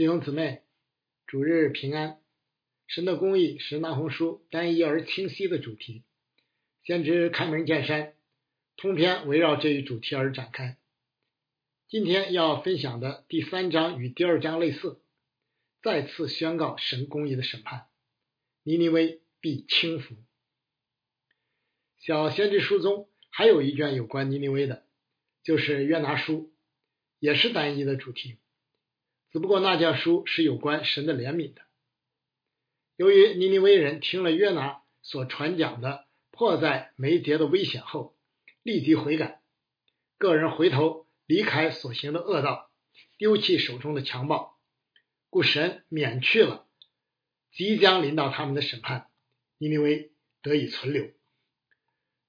弟兄姊妹，主日平安。神的公义是那红书单一而清晰的主题。先知开门见山，通篇围绕这一主题而展开。今天要分享的第三章与第二章类似，再次宣告神公义的审判，尼尼微必倾覆。小先知书中还有一卷有关尼尼微的，就是约拿书，也是单一的主题。只不过那卷书是有关神的怜悯的。由于尼尼微人听了约拿所传讲的迫在眉睫的危险后，立即悔改，个人回头离开所行的恶道，丢弃手中的强暴，故神免去了即将临到他们的审判，尼尼微得以存留。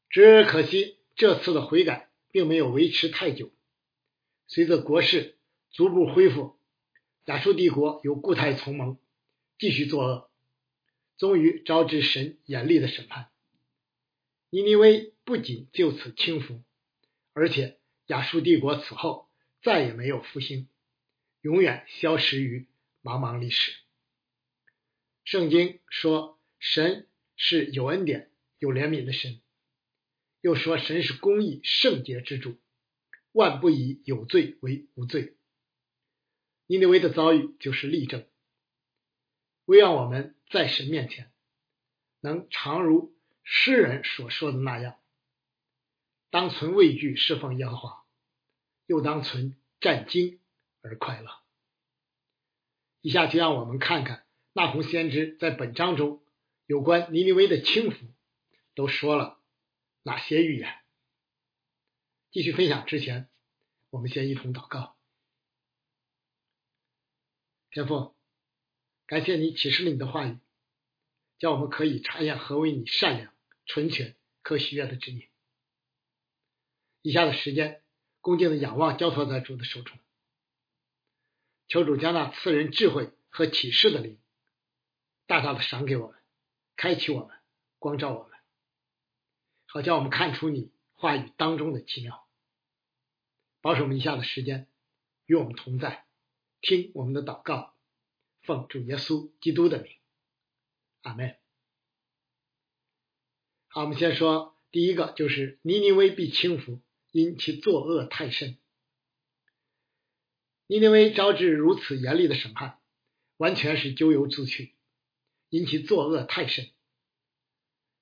只可惜这次的悔改并没有维持太久，随着国势逐步恢复。亚述帝国有固态从盟，继续作恶，终于招致神严厉的审判。尼尼微不仅就此倾覆，而且亚述帝国此后再也没有复兴，永远消失于茫茫历史。圣经说神是有恩典、有怜悯的神，又说神是公义、圣洁之主，万不以有罪为无罪。尼尼微的遭遇就是例证，为让我们在神面前能常如诗人所说的那样，当存畏惧侍奉耶和华，又当存战惊而快乐。以下就让我们看看那红先知在本章中有关尼尼微的轻浮都说了哪些预言。继续分享之前，我们先一同祷告。天父，感谢你启示了你的话语，叫我们可以查验何为你善良、纯全、可喜悦的旨意。以下的时间，恭敬的仰望交托在主的手中，求主将那赐人智慧和启示的灵，大大的赏给我们，开启我们，光照我们，好叫我们看出你话语当中的奇妙。保守我们以下的时间与我们同在。听我们的祷告，奉主耶稣基督的名，阿门。好，我们先说第一个，就是尼尼微必倾覆，因其作恶太甚。尼尼微招致如此严厉的审判，完全是咎由自取，因其作恶太甚。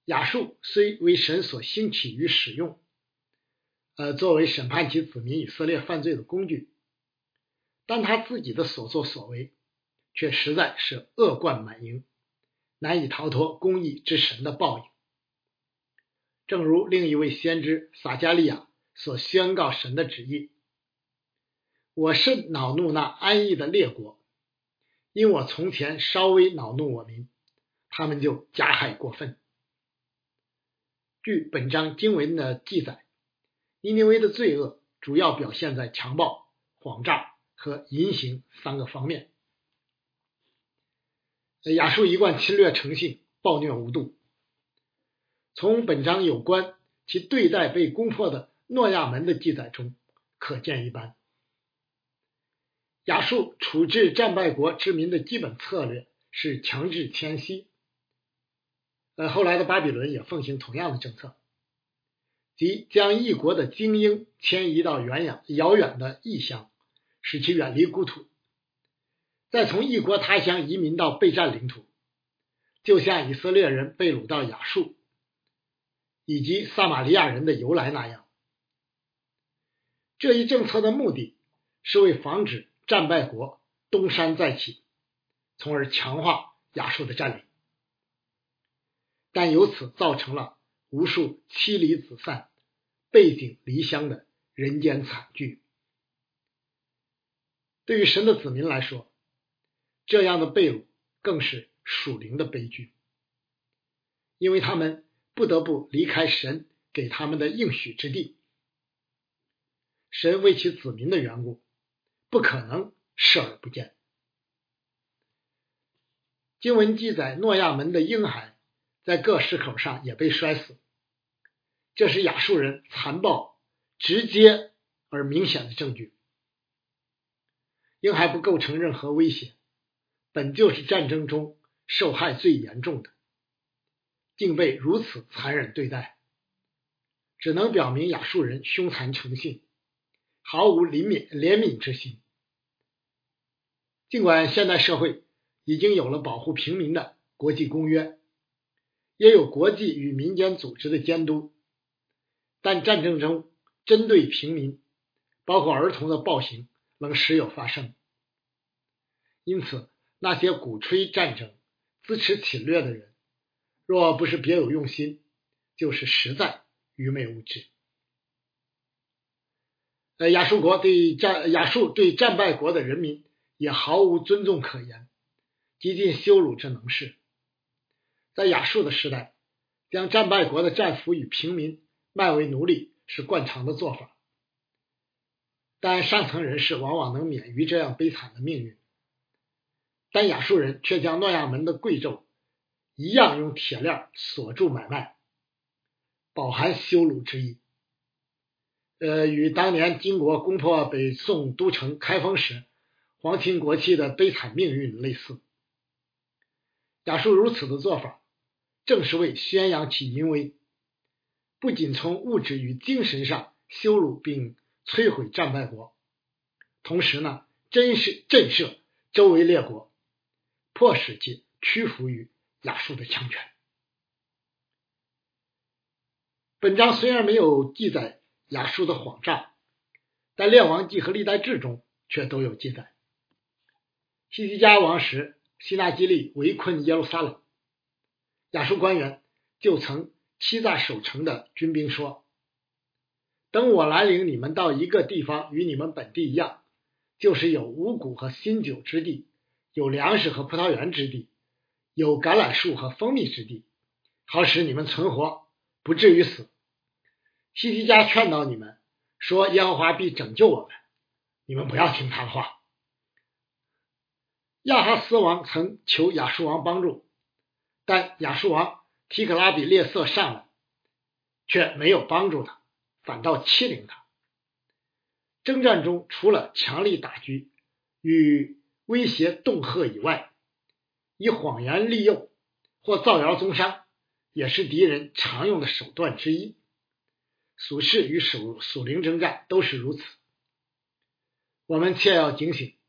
亚述虽为神所兴起与使用，呃，作为审判其子民以色列犯罪的工具。但他自己的所作所为，却实在是恶贯满盈，难以逃脱公义之神的报应。正如另一位先知撒加利亚所宣告神的旨意：“我甚恼怒那安逸的列国，因我从前稍微恼怒我民，他们就加害过分。”据本章经文的记载，尼尼微的罪恶主要表现在强暴、谎诈。和淫行三个方面。亚述一贯侵略成性，暴虐无度。从本章有关其对待被攻破的诺亚门的记载中可见一斑。亚述处置战败国之民的基本策略是强制迁徙。呃，后来的巴比伦也奉行同样的政策，即将一国的精英迁移到远远遥远的异乡。使其远离故土，再从异国他乡移民到被占领土，就像以色列人被掳到亚述，以及撒玛利亚人的由来那样。这一政策的目的是为防止战败国东山再起，从而强化亚述的占领，但由此造成了无数妻离子散、背井离乡的人间惨剧。对于神的子民来说，这样的被掳更是属灵的悲剧，因为他们不得不离开神给他们的应许之地。神为其子民的缘故，不可能视而不见。经文记载，诺亚门的婴孩在各石口上也被摔死，这是亚述人残暴、直接而明显的证据。婴孩不构成任何威胁，本就是战争中受害最严重的，竟被如此残忍对待，只能表明亚述人凶残成性，毫无怜悯怜悯之心。尽管现代社会已经有了保护平民的国际公约，也有国际与民间组织的监督，但战争中针对平民，包括儿童的暴行仍时有发生。因此，那些鼓吹战争、支持侵略的人，若不是别有用心，就是实在愚昧无知。呃，亚述国对战亚述对战败国的人民也毫无尊重可言，极尽羞辱之能事。在亚述的时代，将战败国的战俘与平民卖为奴隶是惯常的做法，但上层人士往往能免于这样悲惨的命运。但亚述人却将诺亚门的贵胄一样用铁链锁住买卖，饱含羞辱之意。呃，与当年金国攻破北宋都城开封时，皇亲国戚的悲惨命运类似。亚述如此的做法，正是为宣扬其淫威，不仅从物质与精神上羞辱并摧毁战败国，同时呢，真是震慑周围列国。迫使其屈服于亚述的强权。本章虽然没有记载亚述的谎诈，但《列王记》和《历代志》中却都有记载。西西家王时，希纳基利围困耶路撒冷，亚述官员就曾欺诈守城的军兵说：“等我来领你们到一个地方，与你们本地一样，就是有五谷和新酒之地。”有粮食和葡萄园之地，有橄榄树和蜂蜜之地，好使你们存活，不至于死。西提家劝导你们说：“耶和华必拯救我们。”你们不要听他的话。亚哈斯王曾求亚述王帮助，但亚述王提克拉比列色上来，却没有帮助他，反倒欺凌他。征战中，除了强力打击与威胁、恫吓以外，以谎言利诱或造谣宗商，也是敌人常用的手段之一。属世与属属灵征战都是如此。我们切要警醒，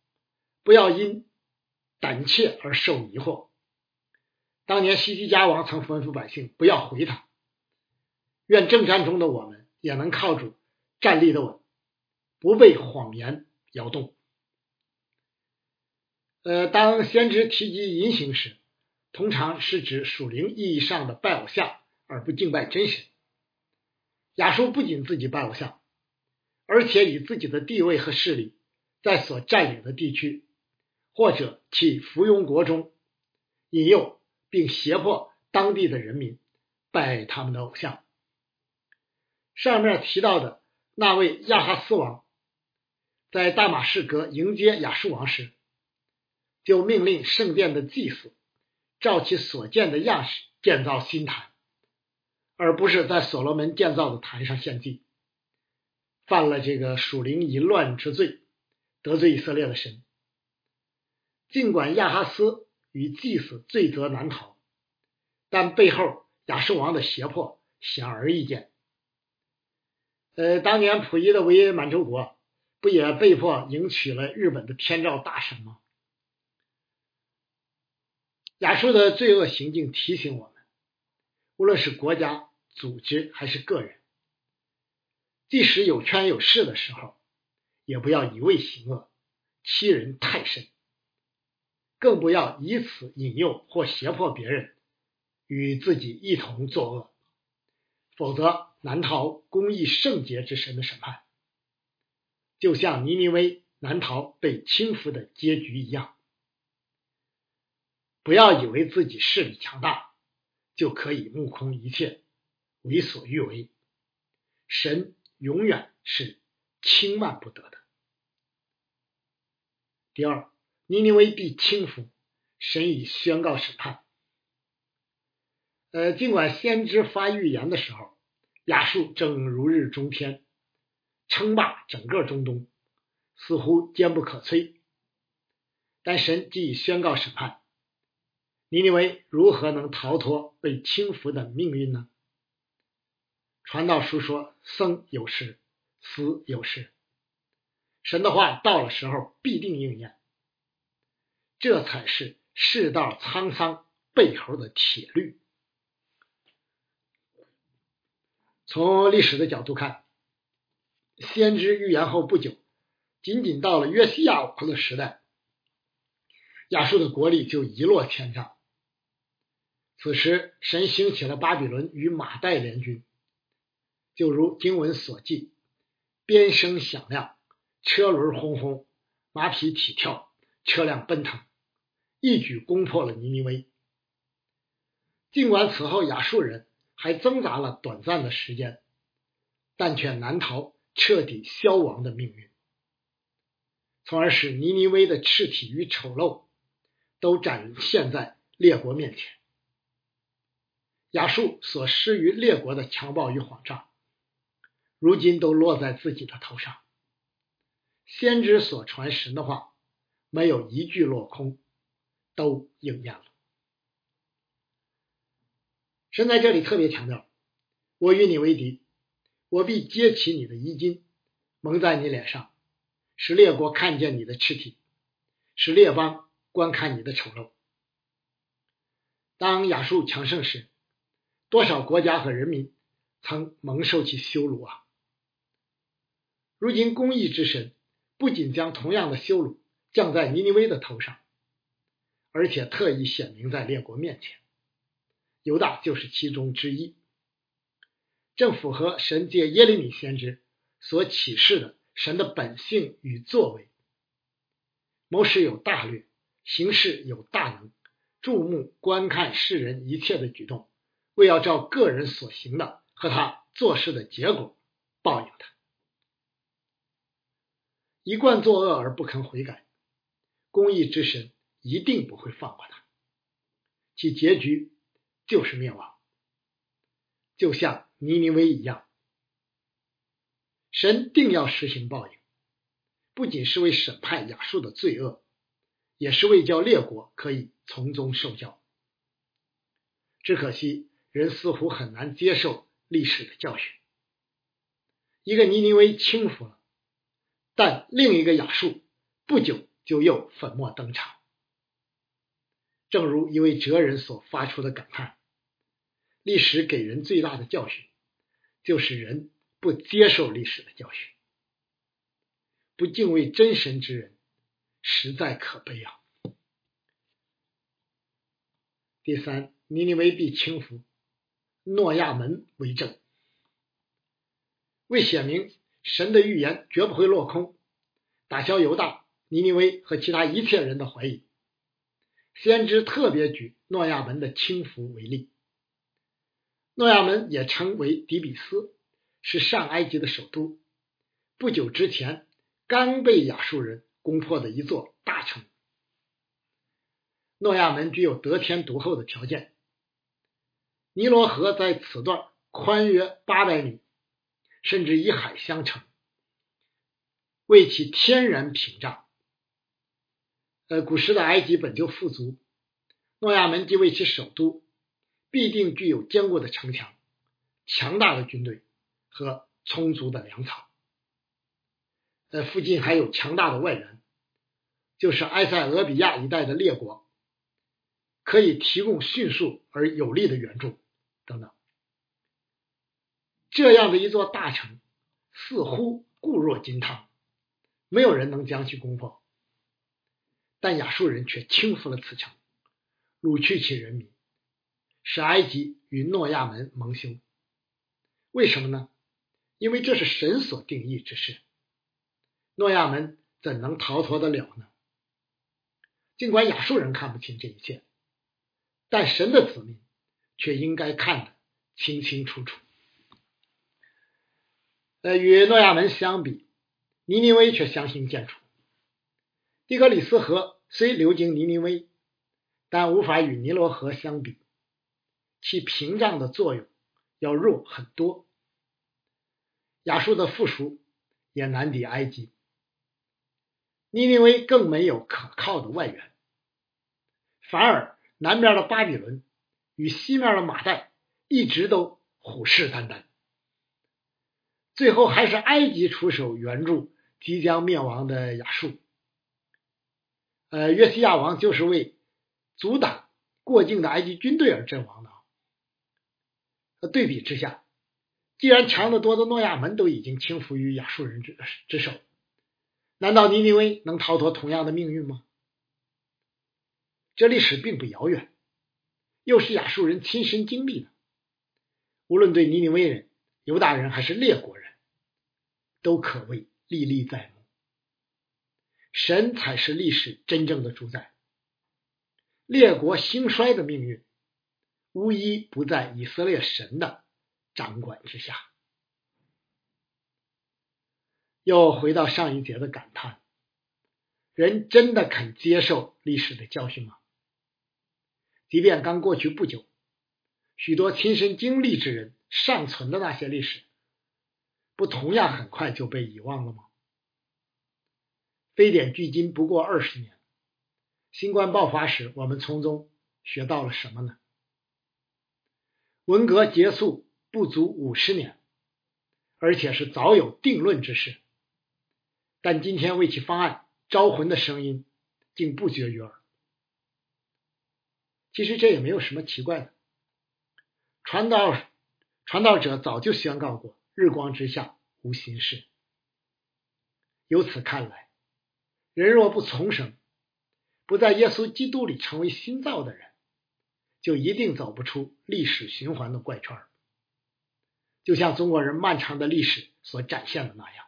不要因胆怯而受迷惑。当年西西家王曾吩咐百姓不要回他。愿征战中的我们也能靠住，站立的稳，不被谎言摇动。呃，当先知提及淫行时，通常是指属灵意义上的拜偶像，而不敬拜真神。亚述不仅自己拜偶像，而且以自己的地位和势力，在所占领的地区或者其附庸国中，引诱并胁迫当地的人民拜他们的偶像。上面提到的那位亚哈斯王，在大马士革迎接亚述王时。就命令圣殿的祭司照其所见的样式建造新坛，而不是在所罗门建造的坛上献祭，犯了这个属灵淫乱之罪，得罪以色列的神。尽管亚哈斯与祭司罪责难逃，但背后亚述王的胁迫显而易见。呃，当年溥仪的维也满洲国不也被迫迎娶了日本的天照大神吗？亚述的罪恶行径提醒我们，无论是国家、组织还是个人，即使有权有势的时候，也不要一味行恶，欺人太甚，更不要以此引诱或胁迫别人与自己一同作恶，否则难逃公义圣洁之神的审判，就像尼尼微难逃被倾覆的结局一样。不要以为自己势力强大，就可以目空一切、为所欲为。神永远是轻慢不得的。第二，尼尼微必倾覆，神已宣告审判。呃，尽管先知发预言的时候，亚述正如日中天，称霸整个中东，似乎坚不可摧，但神既已宣告审判，尼尼微如何能逃脱被轻浮的命运呢？传道书说：“生有时，死有时。”神的话到了时候必定应验，这才是世道沧桑背后的铁律。从历史的角度看，先知预言后不久，仅仅到了约西亚王的时代，亚述的国力就一落千丈。此时，神兴起了巴比伦与马代联军，就如经文所记，鞭声响亮，车轮轰轰，马匹起跳，车辆奔腾，一举攻破了尼尼微。尽管此后亚述人。还挣扎了短暂的时间，但却难逃彻底消亡的命运，从而使尼尼微的赤体与丑陋都展现在列国面前。亚述所施于列国的强暴与谎诈，如今都落在自己的头上。先知所传神的话，没有一句落空，都应验了。神在这里特别强调：“我与你为敌，我必揭起你的衣襟，蒙在你脸上，使列国看见你的赤体，使列邦观看你的丑陋。”当亚述强盛时，多少国家和人民曾蒙受其羞辱啊！如今公义之神不仅将同样的羞辱降在尼尼微的头上，而且特意显明在列国面前。犹大就是其中之一，正符合神借耶利米先知所启示的神的本性与作为。谋士有大略，行事有大能，注目观看世人一切的举动，为要照个人所行的和他做事的结果报应他。一贯作恶而不肯悔改，公义之神一定不会放过他，其结局。就是灭亡，就像尼尼微一样，神定要实行报应，不仅是为审判亚述的罪恶，也是为叫列国可以从中受教。只可惜人似乎很难接受历史的教训，一个尼尼微轻浮了，但另一个亚述不久就又粉墨登场。正如一位哲人所发出的感叹。历史给人最大的教训，就是人不接受历史的教训，不敬畏真神之人，实在可悲啊！第三，尼尼微必轻浮，诺亚门为证，为显明神的预言绝不会落空，打消犹大、尼尼微和其他一切人的怀疑，先知特别举诺亚门的轻浮为例。诺亚门也称为底比斯，是上埃及的首都。不久之前，刚被亚述人攻破的一座大城。诺亚门具有得天独厚的条件。尼罗河在此段宽约八百米，甚至以海相承，为其天然屏障。呃，古时的埃及本就富足，诺亚门即为其首都。必定具有坚固的城墙、强大的军队和充足的粮草。呃，附近还有强大的外援，就是埃塞俄比亚一带的列国，可以提供迅速而有力的援助等等。这样的一座大城，似乎固若金汤，没有人能将其攻破。但亚述人却轻浮了此城，掳去其人民。使埃及与诺亚门蒙羞，为什么呢？因为这是神所定义之事，诺亚门怎能逃脱得了呢？尽管亚述人看不清这一切，但神的子民却应该看得清清楚楚。呃，与诺亚门相比，尼尼微却相形见绌。底格里斯河虽流经尼尼微，但无法与尼罗河相比。其屏障的作用要弱很多，亚述的附属也难敌埃及。尼尼微更没有可靠的外援，反而南边的巴比伦与西面的马代一直都虎视眈眈。最后还是埃及出手援助即将灭亡的亚述。呃，约西亚王就是为阻挡过境的埃及军队而阵亡的。对比之下，既然强得多的诺亚门都已经倾覆于亚述人之之手，难道尼尼微能逃脱同样的命运吗？这历史并不遥远，又是亚述人亲身经历的。无论对尼尼微人、犹大人还是列国人，都可谓历历在目。神才是历史真正的主宰，列国兴衰的命运。无一不在以色列神的掌管之下。又回到上一节的感叹：人真的肯接受历史的教训吗？即便刚过去不久，许多亲身经历之人尚存的那些历史，不同样很快就被遗忘了吗？非典距今不过二十年，新冠爆发时，我们从中学到了什么呢？文革结束不足五十年，而且是早有定论之事，但今天为其方案招魂的声音竟不绝于耳。其实这也没有什么奇怪的，传道传道者早就宣告过：“日光之下无新事。”由此看来，人若不重生，不在耶稣基督里成为新造的人。就一定走不出历史循环的怪圈就像中国人漫长的历史所展现的那样。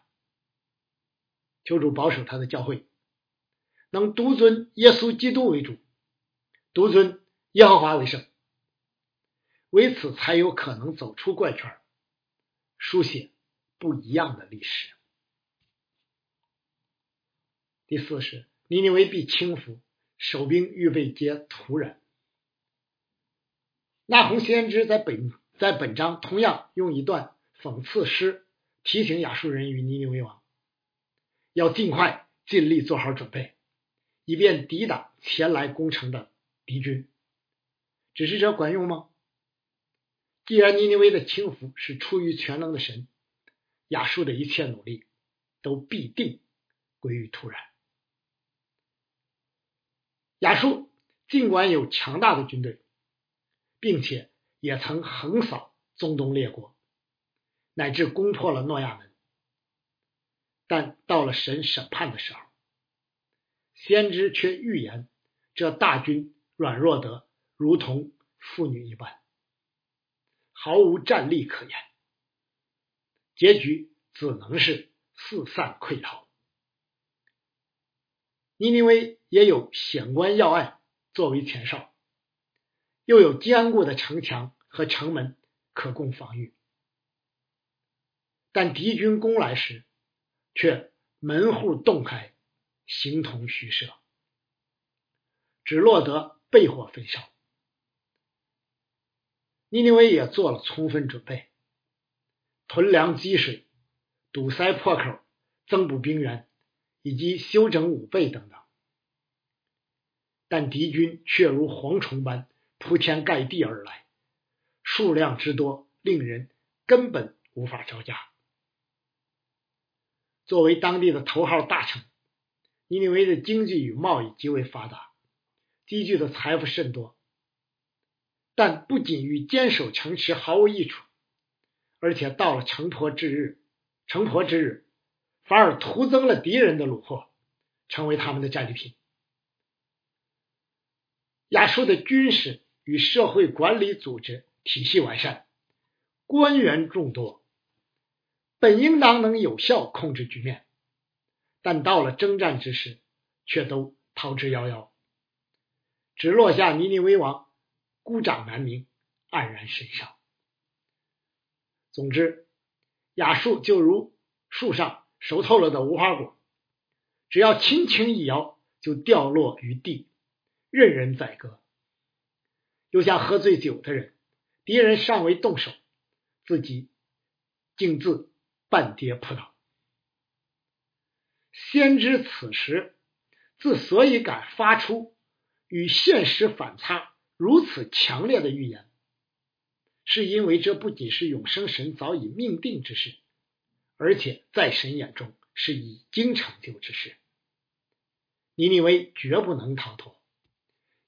求主保守他的教会，能独尊耶稣基督为主，独尊耶和华为圣，为此才有可能走出怪圈书写不一样的历史。第四是尼尼微必轻浮，守兵预备皆土人。那红先知在本在本章同样用一段讽刺诗提醒亚述人与尼尼微王，要尽快尽力做好准备，以便抵挡前来攻城的敌军。只是这管用吗？既然尼尼微的轻浮是出于全能的神，亚述的一切努力都必定归于突然。亚述尽管有强大的军队。并且也曾横扫中东列国，乃至攻破了诺亚门。但到了神审判的时候，先知却预言这大军软弱得如同妇女一般，毫无战力可言，结局只能是四散溃逃。尼尼微也有险关要隘作为前哨。又有坚固的城墙和城门可供防御，但敌军攻来时，却门户洞开，形同虚设，只落得被火焚烧。尼尼微也做了充分准备，囤粮积水，堵塞破口，增补兵员，以及修整武备等等，但敌军却如蝗虫般。铺天盖地而来，数量之多，令人根本无法招架。作为当地的头号大城，尼尼微的经济与贸易极为发达，积聚的财富甚多。但不仅与坚守城池毫无益处，而且到了城破之日，城破之日，反而徒增了敌人的虏获，成为他们的战利品。亚述的军事。与社会管理组织体系完善，官员众多，本应当能有效控制局面，但到了征战之时，却都逃之夭夭，只落下尼尼微王孤掌难鸣，黯然神伤。总之，雅树就如树上熟透了的无花果，只要轻轻一摇，就掉落于地，任人宰割。又像喝醉酒的人，敌人尚未动手，自己竟自半跌扑倒。先知此时之所以敢发出与现实反差如此强烈的预言，是因为这不仅是永生神早已命定之事，而且在神眼中是已经成就之事。尼尼微绝不能逃脱，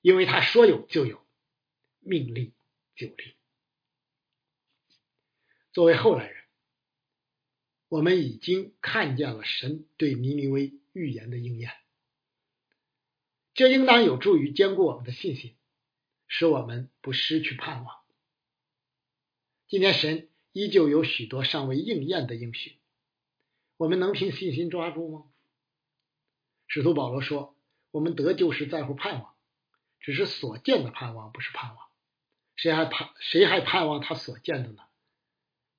因为他说有就有，命令就立。作为后来人，我们已经看见了神对尼尼微预言的应验，这应当有助于坚固我们的信心，使我们不失去盼望。今天神依旧有许多尚未应验的应许，我们能凭信心抓住吗？使徒保罗说：“我们得救是在乎盼望，只是所见的盼望不是盼望。谁还盼谁还盼望他所见的呢？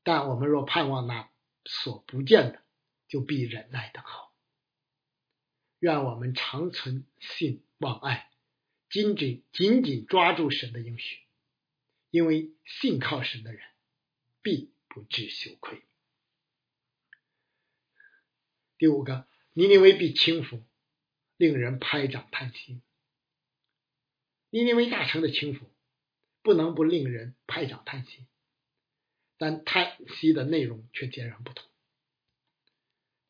但我们若盼望那所不见的，就必忍耐等候。愿我们长存信望爱，紧紧紧紧抓住神的应许，因为信靠神的人。”必不致羞愧。第五个，尼尼微必倾覆，令人拍掌叹息。尼尼微大城的倾覆，不能不令人拍掌叹息，但叹息的内容却截然不同。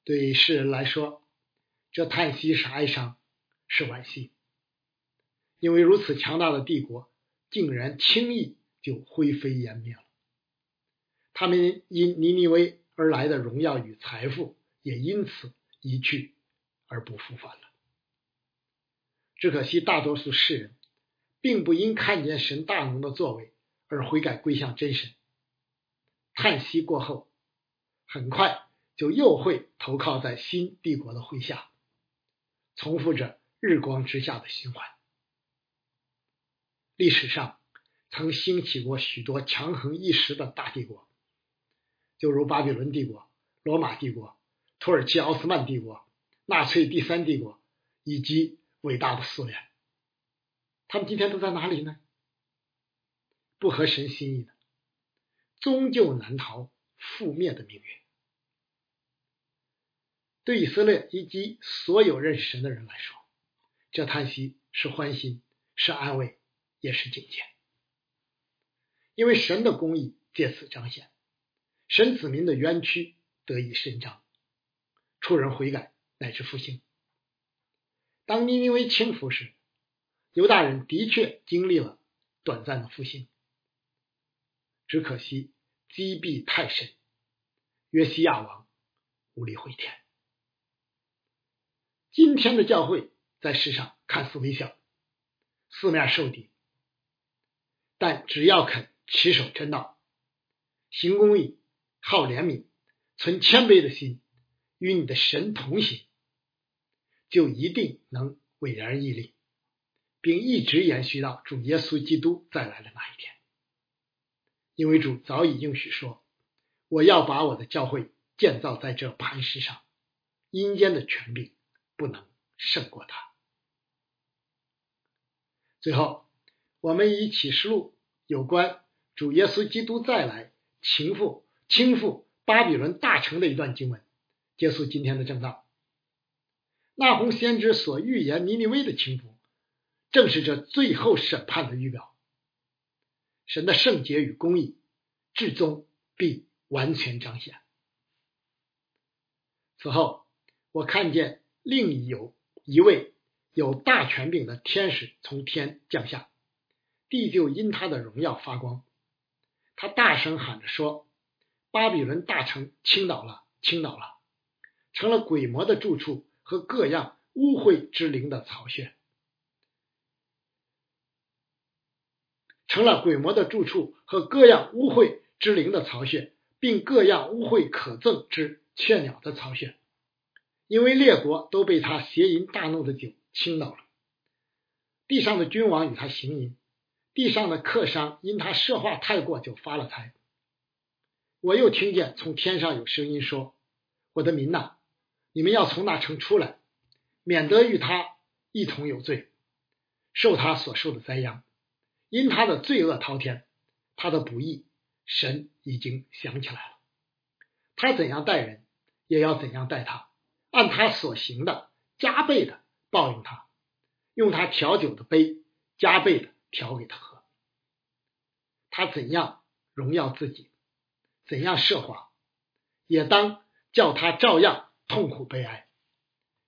对世人来说，这叹息是哀伤，是惋惜，因为如此强大的帝国，竟然轻易就灰飞烟灭了。他们因尼尼微而来的荣耀与财富，也因此一去而不复返了。只可惜，大多数世人并不因看见神大能的作为而悔改归向真神。叹息过后，很快就又会投靠在新帝国的麾下，重复着日光之下的循环。历史上曾兴起过许多强横一时的大帝国。就如巴比伦帝国、罗马帝国、土耳其奥斯曼帝国、纳粹第三帝国以及伟大的苏联，他们今天都在哪里呢？不合神心意的，终究难逃覆灭的命运。对以色列以及所有认识神的人来说，这叹息是欢欣，是安慰，也是警戒，因为神的公义借此彰显。神子民的冤屈得以伸张，出人悔改乃至复兴。当尼尼微倾覆时，犹大人的确经历了短暂的复兴，只可惜积弊太深，约西亚王无力回天。今天的教会在世上看似微小，四面受敌，但只要肯持守真道，行公义。好怜悯，存谦卑的心，与你的神同行，就一定能伟然屹立，并一直延续到主耶稣基督再来的那一天。因为主早已应许说：“我要把我的教会建造在这磐石上，阴间的权柄不能胜过他。”最后，我们以启示录有关主耶稣基督再来情妇。倾覆巴比伦大城的一段经文，结束今天的正道。那红先知所预言尼尼微的倾覆，正是这最后审判的预表。神的圣洁与公义，至终必完全彰显。此后，我看见另有一位有大权柄的天使从天降下，地就因他的荣耀发光。他大声喊着说。巴比伦大城倾倒了，倾倒了，成了鬼魔的住处和各样污秽之灵的巢穴，成了鬼魔的住处和各样污秽之灵的巢穴，并各样污秽可憎之雀鸟的巢穴，因为列国都被他邪淫大怒的酒倾倒了，地上的君王与他行淫，地上的客商因他奢话太过就发了财。我又听见从天上有声音说：“我的民呐，你们要从那城出来，免得与他一同有罪，受他所受的灾殃。因他的罪恶滔天，他的不义，神已经想起来了。他怎样待人，也要怎样待他。按他所行的加倍的报应他，用他调酒的杯加倍的调给他喝。他怎样荣耀自己，怎样奢华，也当叫他照样痛苦悲哀，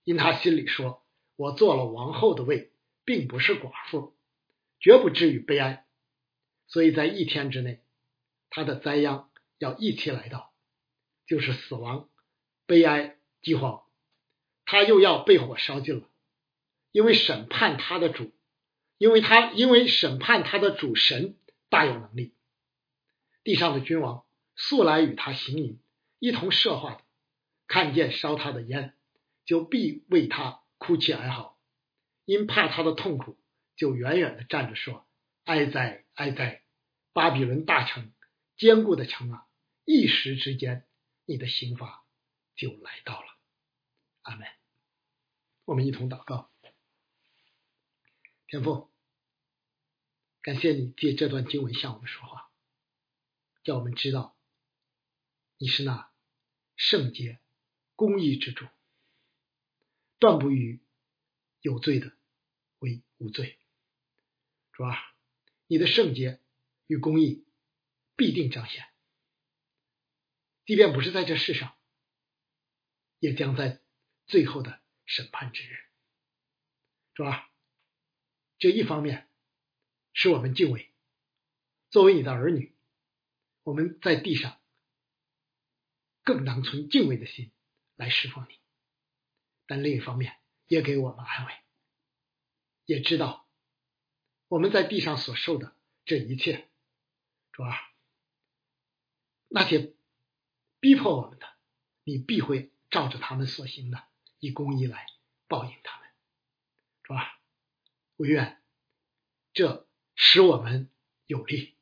因他心里说：“我做了王后的位，并不是寡妇，绝不至于悲哀。”所以在一天之内，他的灾殃要一起来到，就是死亡、悲哀、饥荒，他又要被火烧尽了，因为审判他的主，因为他因为审判他的主神大有能力。地上的君王素来与他行淫，一同设化的，看见烧他的烟，就必为他哭泣哀嚎，因怕他的痛苦，就远远的站着说：“哀哉，哀哉！巴比伦大城，坚固的城啊！一时之间，你的刑罚就来到了。”阿门。我们一同祷告，天父，感谢你借这段经文向我们说话。叫我们知道，你是那圣洁、公义之主，断不与有罪的为无罪。主啊，你的圣洁与公义必定彰显，即便不是在这世上，也将在最后的审判之日。主啊，这一方面使我们敬畏，作为你的儿女。我们在地上更当存敬畏的心来侍奉你，但另一方面也给我们安慰，也知道我们在地上所受的这一切，主啊，那些逼迫我们的，你必会照着他们所行的，以公义来报应他们，主啊，不愿这使我们有利，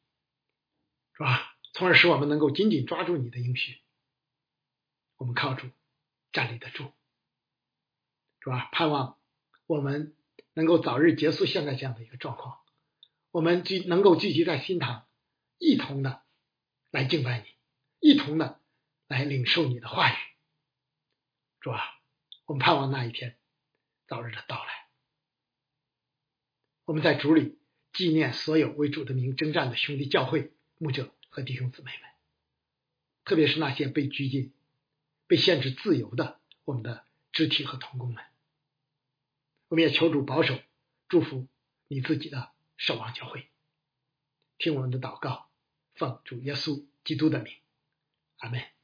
是吧？从而使我们能够紧紧抓住你的应许，我们靠主站立得住，是吧？盼望我们能够早日结束现在这样的一个状况，我们聚能够聚集在新堂，一同的来敬拜你，一同的来领受你的话语，主啊，我们盼望那一天早日的到来。我们在主里纪念所有为主的名征战的兄弟教会牧者。和弟兄姊妹们，特别是那些被拘禁、被限制自由的我们的肢体和同工们，我们也求主保守、祝福你自己的守望教会。听我们的祷告，奉主耶稣基督的名，阿门。